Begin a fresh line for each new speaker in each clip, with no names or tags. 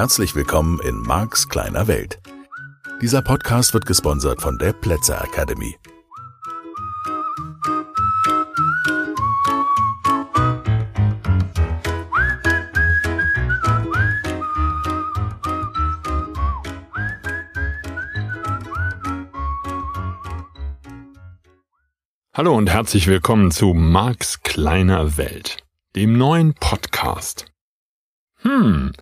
Herzlich willkommen in Marks kleiner Welt. Dieser Podcast wird gesponsert von der Plätzer Academy.
Hallo und herzlich willkommen zu Marks kleiner Welt, dem neuen Podcast. Hm,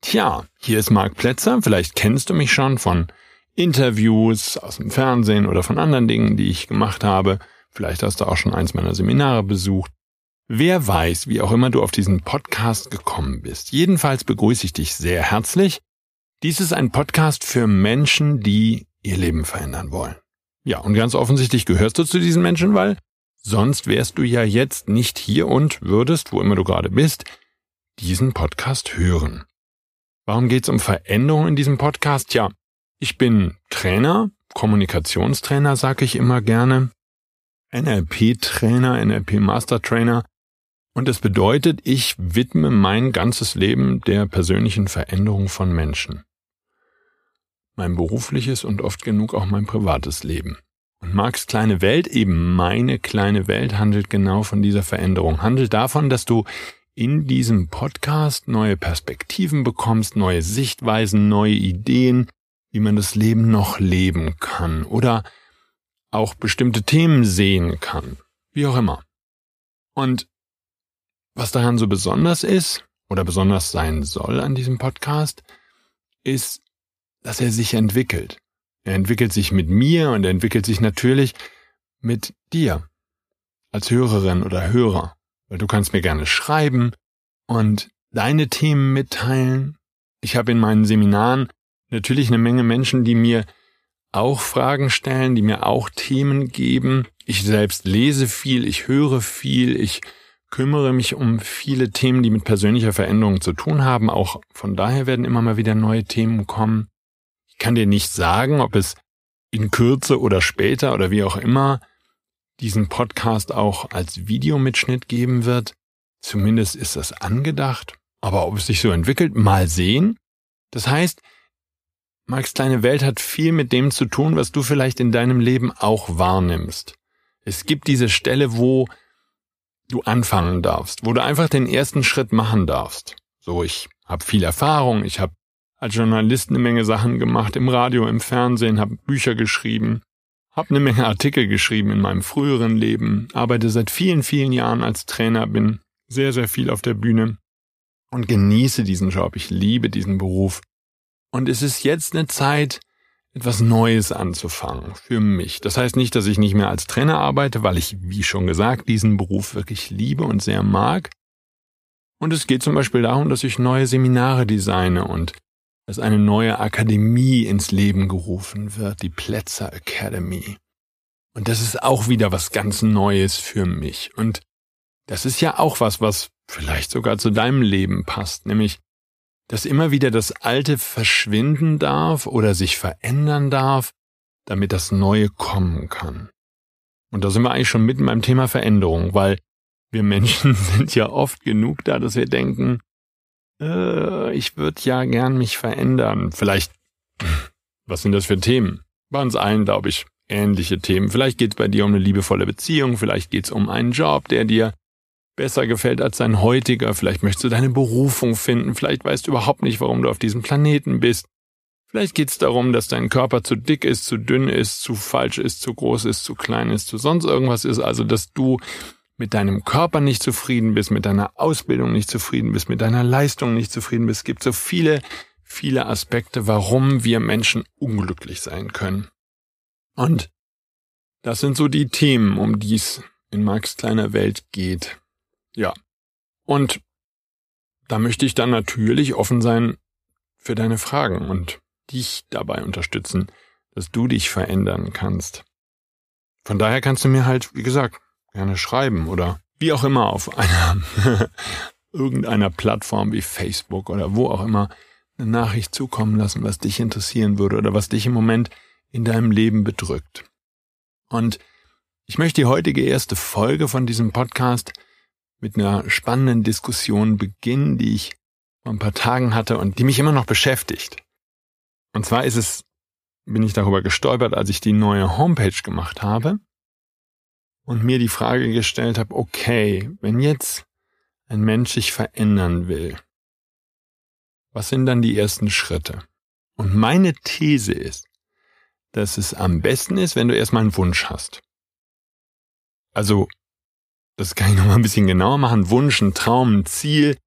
tja, hier ist Marc Plätzer, vielleicht kennst du mich schon von Interviews aus dem Fernsehen oder von anderen Dingen, die ich gemacht habe. Vielleicht hast du auch schon eins meiner Seminare besucht. Wer weiß, wie auch immer du auf diesen Podcast gekommen bist. Jedenfalls begrüße ich dich sehr herzlich. Dies ist ein Podcast für Menschen, die ihr Leben verändern wollen. Ja, und ganz offensichtlich gehörst du zu diesen Menschen, weil sonst wärst du ja jetzt nicht hier und würdest, wo immer du gerade bist, diesen Podcast hören. Warum geht's um Veränderung in diesem Podcast? Ja, ich bin Trainer, Kommunikationstrainer, sage ich immer gerne, NLP-Trainer, NLP-Master-Trainer. Und das bedeutet, ich widme mein ganzes Leben der persönlichen Veränderung von Menschen mein berufliches und oft genug auch mein privates Leben. Und Marks kleine Welt, eben meine kleine Welt, handelt genau von dieser Veränderung, handelt davon, dass du in diesem Podcast neue Perspektiven bekommst, neue Sichtweisen, neue Ideen, wie man das Leben noch leben kann oder auch bestimmte Themen sehen kann, wie auch immer. Und was daran so besonders ist oder besonders sein soll an diesem Podcast, ist, dass er sich entwickelt. Er entwickelt sich mit mir und er entwickelt sich natürlich mit dir als Hörerin oder Hörer, weil du kannst mir gerne schreiben und deine Themen mitteilen. Ich habe in meinen Seminaren natürlich eine Menge Menschen, die mir auch Fragen stellen, die mir auch Themen geben. Ich selbst lese viel, ich höre viel, ich kümmere mich um viele Themen, die mit persönlicher Veränderung zu tun haben. Auch von daher werden immer mal wieder neue Themen kommen kann dir nicht sagen, ob es in Kürze oder später oder wie auch immer diesen Podcast auch als Videomitschnitt geben wird. Zumindest ist das angedacht. Aber ob es sich so entwickelt, mal sehen. Das heißt, Max kleine Welt hat viel mit dem zu tun, was du vielleicht in deinem Leben auch wahrnimmst. Es gibt diese Stelle, wo du anfangen darfst, wo du einfach den ersten Schritt machen darfst. So, ich habe viel Erfahrung, ich habe als Journalist eine Menge Sachen gemacht, im Radio, im Fernsehen, habe Bücher geschrieben, habe eine Menge Artikel geschrieben in meinem früheren Leben, arbeite seit vielen, vielen Jahren als Trainer, bin sehr, sehr viel auf der Bühne und genieße diesen Job. Ich liebe diesen Beruf. Und es ist jetzt eine Zeit, etwas Neues anzufangen für mich. Das heißt nicht, dass ich nicht mehr als Trainer arbeite, weil ich, wie schon gesagt, diesen Beruf wirklich liebe und sehr mag. Und es geht zum Beispiel darum, dass ich neue Seminare designe und dass eine neue Akademie ins Leben gerufen wird, die Plätzer Academy. Und das ist auch wieder was ganz Neues für mich. Und das ist ja auch was, was vielleicht sogar zu deinem Leben passt, nämlich, dass immer wieder das Alte verschwinden darf oder sich verändern darf, damit das Neue kommen kann. Und da sind wir eigentlich schon mitten beim Thema Veränderung, weil wir Menschen sind ja oft genug da, dass wir denken, äh, ich würde ja gern mich verändern. Vielleicht, was sind das für Themen? Bei uns allen, glaube ich, ähnliche Themen. Vielleicht geht es bei dir um eine liebevolle Beziehung, vielleicht geht es um einen Job, der dir besser gefällt als dein heutiger, vielleicht möchtest du deine Berufung finden, vielleicht weißt du überhaupt nicht, warum du auf diesem Planeten bist. Vielleicht geht es darum, dass dein Körper zu dick ist, zu dünn ist, zu falsch ist, zu groß ist, zu klein ist, zu sonst irgendwas ist, also dass du mit deinem Körper nicht zufrieden bist, mit deiner Ausbildung nicht zufrieden bist, mit deiner Leistung nicht zufrieden bist. Es gibt so viele, viele Aspekte, warum wir Menschen unglücklich sein können. Und das sind so die Themen, um die es in Max kleiner Welt geht. Ja. Und da möchte ich dann natürlich offen sein für deine Fragen und dich dabei unterstützen, dass du dich verändern kannst. Von daher kannst du mir halt, wie gesagt, gerne schreiben oder wie auch immer auf einer irgendeiner Plattform wie Facebook oder wo auch immer eine Nachricht zukommen lassen, was dich interessieren würde oder was dich im Moment in deinem Leben bedrückt. Und ich möchte die heutige erste Folge von diesem Podcast mit einer spannenden Diskussion beginnen, die ich vor ein paar Tagen hatte und die mich immer noch beschäftigt. Und zwar ist es, bin ich darüber gestolpert, als ich die neue Homepage gemacht habe und mir die Frage gestellt habe, okay, wenn jetzt ein Mensch sich verändern will, was sind dann die ersten Schritte? Und meine These ist, dass es am besten ist, wenn du erstmal einen Wunsch hast. Also, das kann ich nochmal ein bisschen genauer machen. Wunsch, ein Traum, ein Ziel.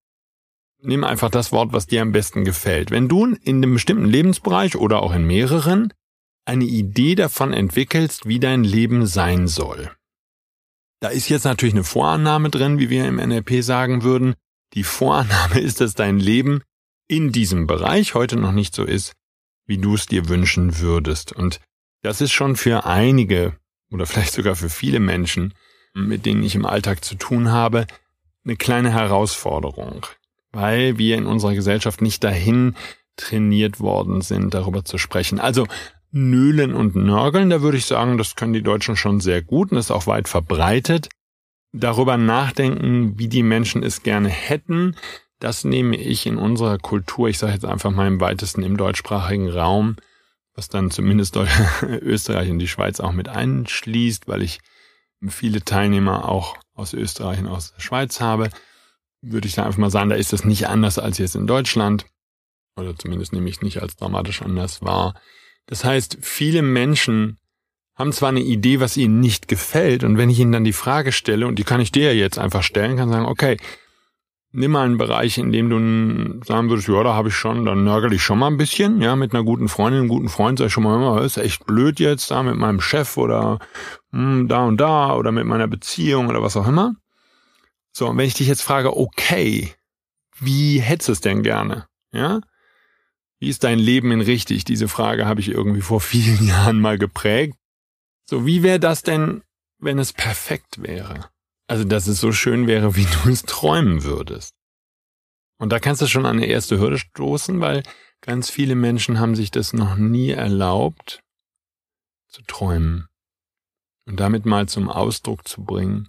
Nimm einfach das Wort, was dir am besten gefällt. Wenn du in einem bestimmten Lebensbereich oder auch in mehreren eine Idee davon entwickelst, wie dein Leben sein soll. Da ist jetzt natürlich eine Vorannahme drin, wie wir im NLP sagen würden. Die Vorannahme ist, dass dein Leben in diesem Bereich heute noch nicht so ist, wie du es dir wünschen würdest. Und das ist schon für einige oder vielleicht sogar für viele Menschen, mit denen ich im Alltag zu tun habe, eine kleine Herausforderung, weil wir in unserer Gesellschaft nicht dahin trainiert worden sind, darüber zu sprechen. Also Nölen und Nörgeln, da würde ich sagen, das können die Deutschen schon sehr gut und ist auch weit verbreitet. Darüber nachdenken, wie die Menschen es gerne hätten, das nehme ich in unserer Kultur, ich sage jetzt einfach mal im weitesten im deutschsprachigen Raum, was dann zumindest Österreich und die Schweiz auch mit einschließt, weil ich viele Teilnehmer auch aus Österreich und aus der Schweiz habe, würde ich da einfach mal sagen, da ist das nicht anders als jetzt in Deutschland. Oder zumindest nehme ich nicht als dramatisch anders wahr. Das heißt, viele Menschen haben zwar eine Idee, was ihnen nicht gefällt, und wenn ich ihnen dann die Frage stelle, und die kann ich dir jetzt einfach stellen, kann sagen, okay, nimm mal einen Bereich, in dem du sagen würdest, ja, da habe ich schon, dann nörgel ich schon mal ein bisschen, ja, mit einer guten Freundin, einem guten Freund sag ich schon mal immer, ist echt blöd jetzt da mit meinem Chef oder hm, da und da oder mit meiner Beziehung oder was auch immer. So, und wenn ich dich jetzt frage, okay, wie hättest du es denn gerne? Ja? Wie ist dein Leben in richtig? Diese Frage habe ich irgendwie vor vielen Jahren mal geprägt. So, wie wäre das denn, wenn es perfekt wäre? Also, dass es so schön wäre, wie du es träumen würdest. Und da kannst du schon an eine erste Hürde stoßen, weil ganz viele Menschen haben sich das noch nie erlaubt zu träumen und damit mal zum Ausdruck zu bringen,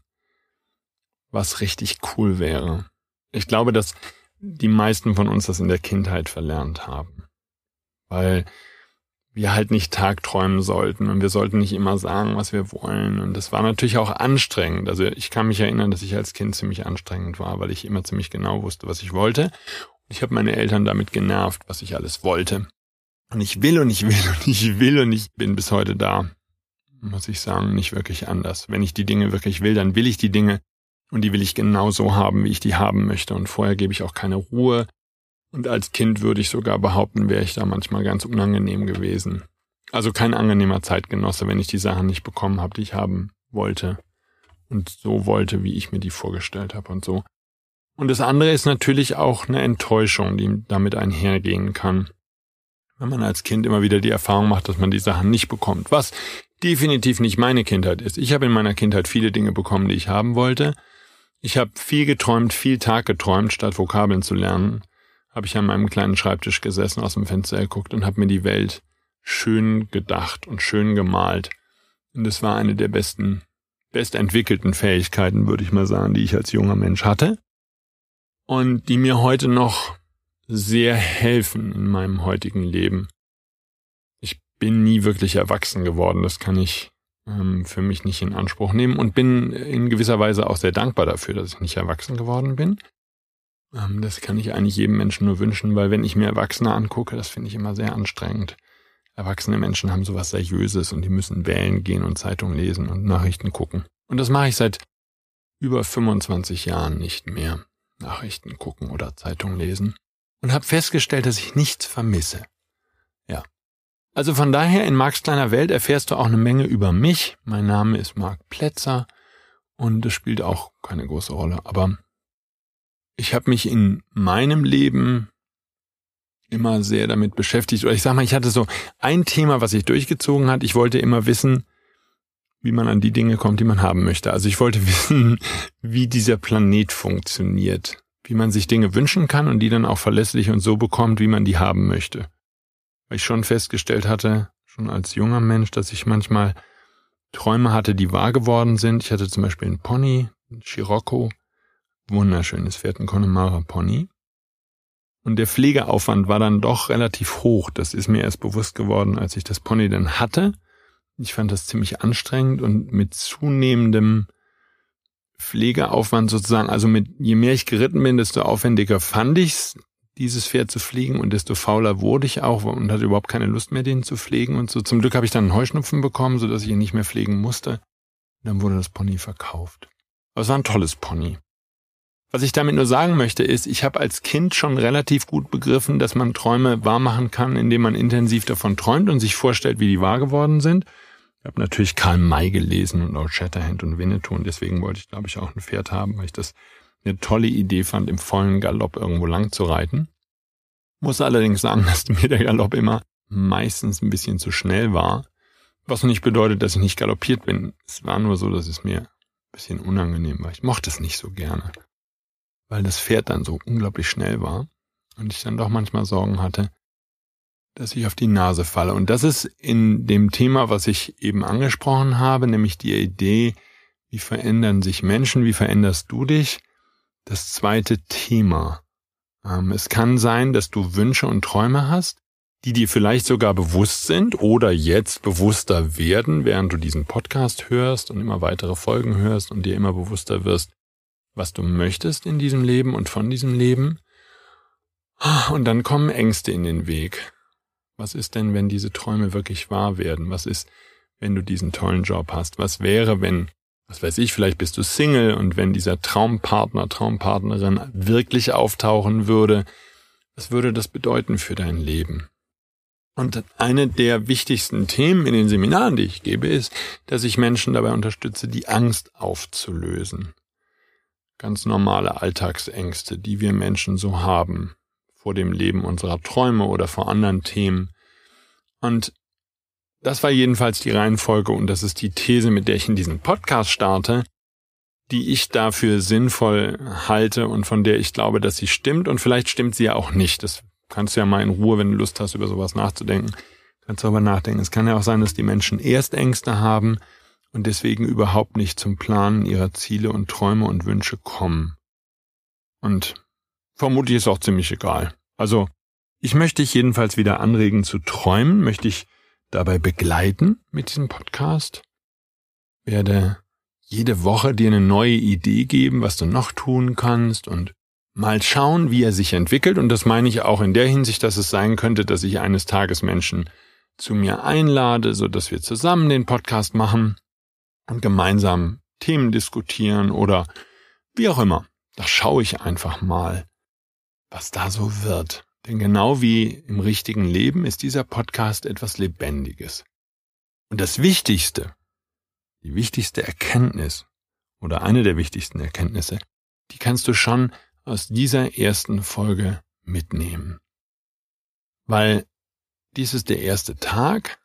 was richtig cool wäre. Ich glaube, dass die meisten von uns das in der Kindheit verlernt haben, weil wir halt nicht tagträumen sollten und wir sollten nicht immer sagen, was wir wollen. Und das war natürlich auch anstrengend. Also ich kann mich erinnern, dass ich als Kind ziemlich anstrengend war, weil ich immer ziemlich genau wusste, was ich wollte. Und ich habe meine Eltern damit genervt, was ich alles wollte. Und ich will und ich will und ich will und ich bin bis heute da, muss ich sagen, nicht wirklich anders. Wenn ich die Dinge wirklich will, dann will ich die Dinge und die will ich genau so haben, wie ich die haben möchte. Und vorher gebe ich auch keine Ruhe und als Kind würde ich sogar behaupten, wäre ich da manchmal ganz unangenehm gewesen. Also kein angenehmer Zeitgenosse, wenn ich die Sachen nicht bekommen habe, die ich haben wollte. Und so wollte, wie ich mir die vorgestellt habe und so. Und das andere ist natürlich auch eine Enttäuschung, die damit einhergehen kann. Wenn man als Kind immer wieder die Erfahrung macht, dass man die Sachen nicht bekommt. Was definitiv nicht meine Kindheit ist. Ich habe in meiner Kindheit viele Dinge bekommen, die ich haben wollte. Ich habe viel geträumt, viel Tag geträumt, statt Vokabeln zu lernen habe ich an meinem kleinen Schreibtisch gesessen, aus dem Fenster geguckt und habe mir die Welt schön gedacht und schön gemalt. Und es war eine der besten, bestentwickelten Fähigkeiten, würde ich mal sagen, die ich als junger Mensch hatte. Und die mir heute noch sehr helfen in meinem heutigen Leben. Ich bin nie wirklich erwachsen geworden, das kann ich ähm, für mich nicht in Anspruch nehmen und bin in gewisser Weise auch sehr dankbar dafür, dass ich nicht erwachsen geworden bin. Ähm, das kann ich eigentlich jedem Menschen nur wünschen, weil wenn ich mir Erwachsene angucke, das finde ich immer sehr anstrengend. Erwachsene Menschen haben sowas Seriöses und die müssen wählen gehen und Zeitung lesen und Nachrichten gucken. Und das mache ich seit über 25 Jahren nicht mehr. Nachrichten gucken oder Zeitung lesen. Und habe festgestellt, dass ich nichts vermisse. Ja. Also von daher, in Marks kleiner Welt erfährst du auch eine Menge über mich. Mein Name ist Mark Plätzer und das spielt auch keine große Rolle. Aber ich habe mich in meinem Leben immer sehr damit beschäftigt. Oder ich sag mal, ich hatte so ein Thema, was sich durchgezogen hat. Ich wollte immer wissen, wie man an die Dinge kommt, die man haben möchte. Also ich wollte wissen, wie dieser Planet funktioniert, wie man sich Dinge wünschen kann und die dann auch verlässlich und so bekommt, wie man die haben möchte. Weil ich schon festgestellt hatte, schon als junger Mensch, dass ich manchmal Träume hatte, die wahr geworden sind. Ich hatte zum Beispiel einen Pony, einen Scirocco, wunderschönes Pferd, ein Connemara Pony. Und der Pflegeaufwand war dann doch relativ hoch. Das ist mir erst bewusst geworden, als ich das Pony dann hatte. Ich fand das ziemlich anstrengend und mit zunehmendem Pflegeaufwand sozusagen, also mit je mehr ich geritten bin, desto aufwendiger fand ich's, dieses Pferd zu pflegen und desto fauler wurde ich auch und hatte überhaupt keine Lust mehr, den zu pflegen und so. Zum Glück habe ich dann einen Heuschnupfen bekommen, sodass ich ihn nicht mehr pflegen musste. Dann wurde das Pony verkauft. Aber es war ein tolles Pony. Was ich damit nur sagen möchte, ist, ich habe als Kind schon relativ gut begriffen, dass man Träume wahrmachen kann, indem man intensiv davon träumt und sich vorstellt, wie die wahr geworden sind. Ich habe natürlich Karl May gelesen und auch Shatterhand und Winnetou und deswegen wollte ich, glaube ich, auch ein Pferd haben, weil ich das eine tolle Idee fand, im vollen Galopp irgendwo lang zu reiten. Muss allerdings sagen, dass mir der Galopp immer meistens ein bisschen zu schnell war. Was nicht bedeutet, dass ich nicht galoppiert bin. Es war nur so, dass es mir ein bisschen unangenehm war. Ich mochte es nicht so gerne weil das Pferd dann so unglaublich schnell war und ich dann doch manchmal Sorgen hatte, dass ich auf die Nase falle. Und das ist in dem Thema, was ich eben angesprochen habe, nämlich die Idee, wie verändern sich Menschen, wie veränderst du dich, das zweite Thema. Ähm, es kann sein, dass du Wünsche und Träume hast, die dir vielleicht sogar bewusst sind oder jetzt bewusster werden, während du diesen Podcast hörst und immer weitere Folgen hörst und dir immer bewusster wirst, was du möchtest in diesem Leben und von diesem Leben. Und dann kommen Ängste in den Weg. Was ist denn, wenn diese Träume wirklich wahr werden? Was ist, wenn du diesen tollen Job hast? Was wäre, wenn, was weiß ich, vielleicht bist du Single und wenn dieser Traumpartner, Traumpartnerin wirklich auftauchen würde, was würde das bedeuten für dein Leben? Und eine der wichtigsten Themen in den Seminaren, die ich gebe, ist, dass ich Menschen dabei unterstütze, die Angst aufzulösen ganz normale Alltagsängste, die wir Menschen so haben, vor dem Leben unserer Träume oder vor anderen Themen. Und das war jedenfalls die Reihenfolge und das ist die These, mit der ich in diesen Podcast starte, die ich dafür sinnvoll halte und von der ich glaube, dass sie stimmt und vielleicht stimmt sie ja auch nicht. Das kannst du ja mal in Ruhe, wenn du Lust hast, über sowas nachzudenken, kannst du darüber nachdenken. Es kann ja auch sein, dass die Menschen erst Ängste haben und deswegen überhaupt nicht zum Planen ihrer Ziele und Träume und Wünsche kommen. Und vermutlich ist auch ziemlich egal. Also, ich möchte dich jedenfalls wieder anregen zu träumen, möchte ich dabei begleiten mit diesem Podcast, werde jede Woche dir eine neue Idee geben, was du noch tun kannst und mal schauen, wie er sich entwickelt. Und das meine ich auch in der Hinsicht, dass es sein könnte, dass ich eines Tages Menschen zu mir einlade, so dass wir zusammen den Podcast machen und gemeinsam Themen diskutieren oder wie auch immer. Da schaue ich einfach mal, was da so wird. Denn genau wie im richtigen Leben ist dieser Podcast etwas Lebendiges. Und das Wichtigste, die wichtigste Erkenntnis oder eine der wichtigsten Erkenntnisse, die kannst du schon aus dieser ersten Folge mitnehmen. Weil dies ist der erste Tag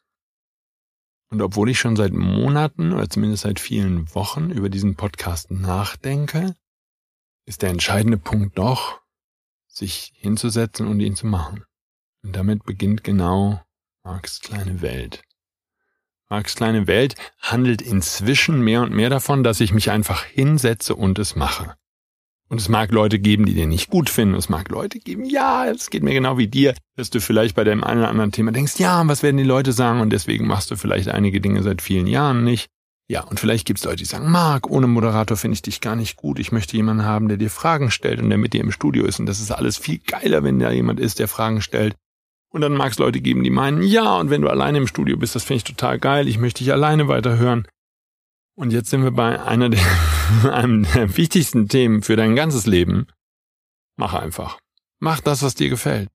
und obwohl ich schon seit Monaten oder zumindest seit vielen Wochen über diesen Podcast nachdenke, ist der entscheidende Punkt doch, sich hinzusetzen und ihn zu machen. Und damit beginnt genau Marks kleine Welt. Marks kleine Welt handelt inzwischen mehr und mehr davon, dass ich mich einfach hinsetze und es mache. Und es mag Leute geben, die den nicht gut finden. Es mag Leute geben, ja, es geht mir genau wie dir, dass du vielleicht bei dem einen oder anderen Thema denkst, ja, was werden die Leute sagen? Und deswegen machst du vielleicht einige Dinge seit vielen Jahren nicht. Ja, und vielleicht gibt es Leute, die sagen, Marc, ohne Moderator finde ich dich gar nicht gut. Ich möchte jemanden haben, der dir Fragen stellt und der mit dir im Studio ist. Und das ist alles viel geiler, wenn da jemand ist, der Fragen stellt. Und dann mag es Leute geben, die meinen, ja, und wenn du alleine im Studio bist, das finde ich total geil. Ich möchte dich alleine weiterhören. Und jetzt sind wir bei einer der, einem der wichtigsten Themen für dein ganzes Leben. Mach einfach. Mach das, was dir gefällt.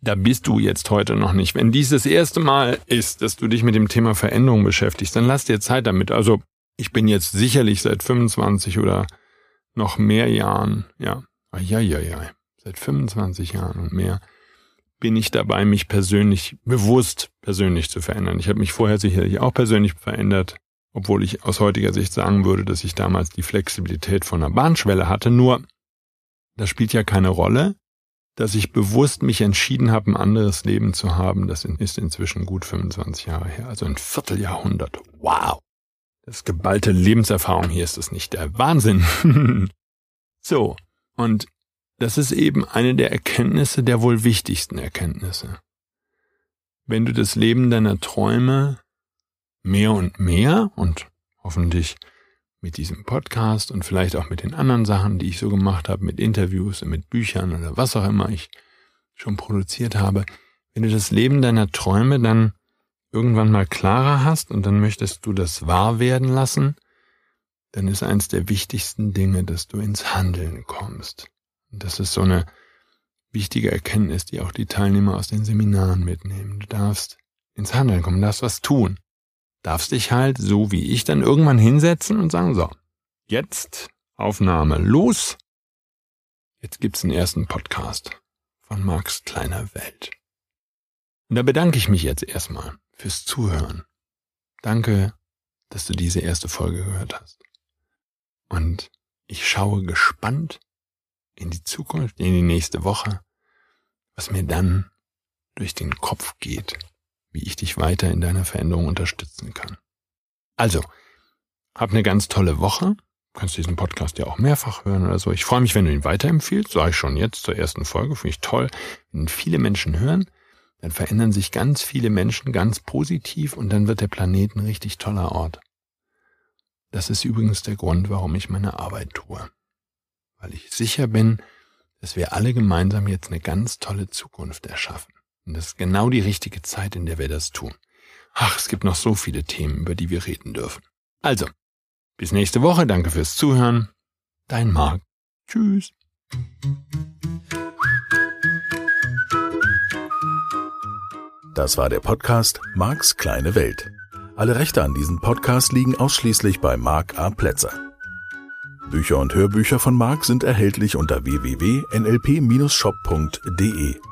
Da bist du jetzt heute noch nicht. Wenn dies das erste Mal ist, dass du dich mit dem Thema Veränderung beschäftigst, dann lass dir Zeit damit. Also, ich bin jetzt sicherlich seit 25 oder noch mehr Jahren, ja, ja, ja, ja, seit 25 Jahren und mehr bin ich dabei, mich persönlich, bewusst persönlich zu verändern. Ich habe mich vorher sicherlich auch persönlich verändert, obwohl ich aus heutiger Sicht sagen würde, dass ich damals die Flexibilität von einer Bahnschwelle hatte. Nur, das spielt ja keine Rolle, dass ich bewusst mich entschieden habe, ein anderes Leben zu haben. Das ist inzwischen gut 25 Jahre her, also ein Vierteljahrhundert. Wow! Das geballte Lebenserfahrung hier ist es nicht der Wahnsinn. so, und das ist eben eine der Erkenntnisse, der wohl wichtigsten Erkenntnisse. Wenn du das Leben deiner Träume mehr und mehr und hoffentlich mit diesem Podcast und vielleicht auch mit den anderen Sachen, die ich so gemacht habe, mit Interviews und mit Büchern oder was auch immer ich schon produziert habe, wenn du das Leben deiner Träume dann irgendwann mal klarer hast und dann möchtest du das wahr werden lassen, dann ist eins der wichtigsten Dinge, dass du ins Handeln kommst. Und das ist so eine wichtige Erkenntnis, die auch die Teilnehmer aus den Seminaren mitnehmen. Du darfst ins Handeln kommen, darfst was tun. Darfst dich halt, so wie ich, dann irgendwann hinsetzen und sagen, so, jetzt Aufnahme los. Jetzt gibt's den ersten Podcast von Marks kleiner Welt. Und da bedanke ich mich jetzt erstmal fürs Zuhören. Danke, dass du diese erste Folge gehört hast. Und ich schaue gespannt in die Zukunft, in die nächste Woche, was mir dann durch den Kopf geht, wie ich dich weiter in deiner Veränderung unterstützen kann. Also, hab eine ganz tolle Woche. Du kannst diesen Podcast ja auch mehrfach hören oder so. Ich freue mich, wenn du ihn weiterempfiehlst, sage ich schon jetzt zur ersten Folge, finde ich toll. Wenn viele Menschen hören, dann verändern sich ganz viele Menschen ganz positiv und dann wird der Planet ein richtig toller Ort. Das ist übrigens der Grund, warum ich meine Arbeit tue weil ich sicher bin, dass wir alle gemeinsam jetzt eine ganz tolle Zukunft erschaffen. Und das ist genau die richtige Zeit, in der wir das tun. Ach, es gibt noch so viele Themen, über die wir reden dürfen. Also, bis nächste Woche. Danke fürs Zuhören. Dein Marc. Tschüss.
Das war der Podcast Marks kleine Welt. Alle Rechte an diesem Podcast liegen ausschließlich bei Mark A. Plätzer. Bücher und Hörbücher von Marc sind erhältlich unter www.nlp-shop.de.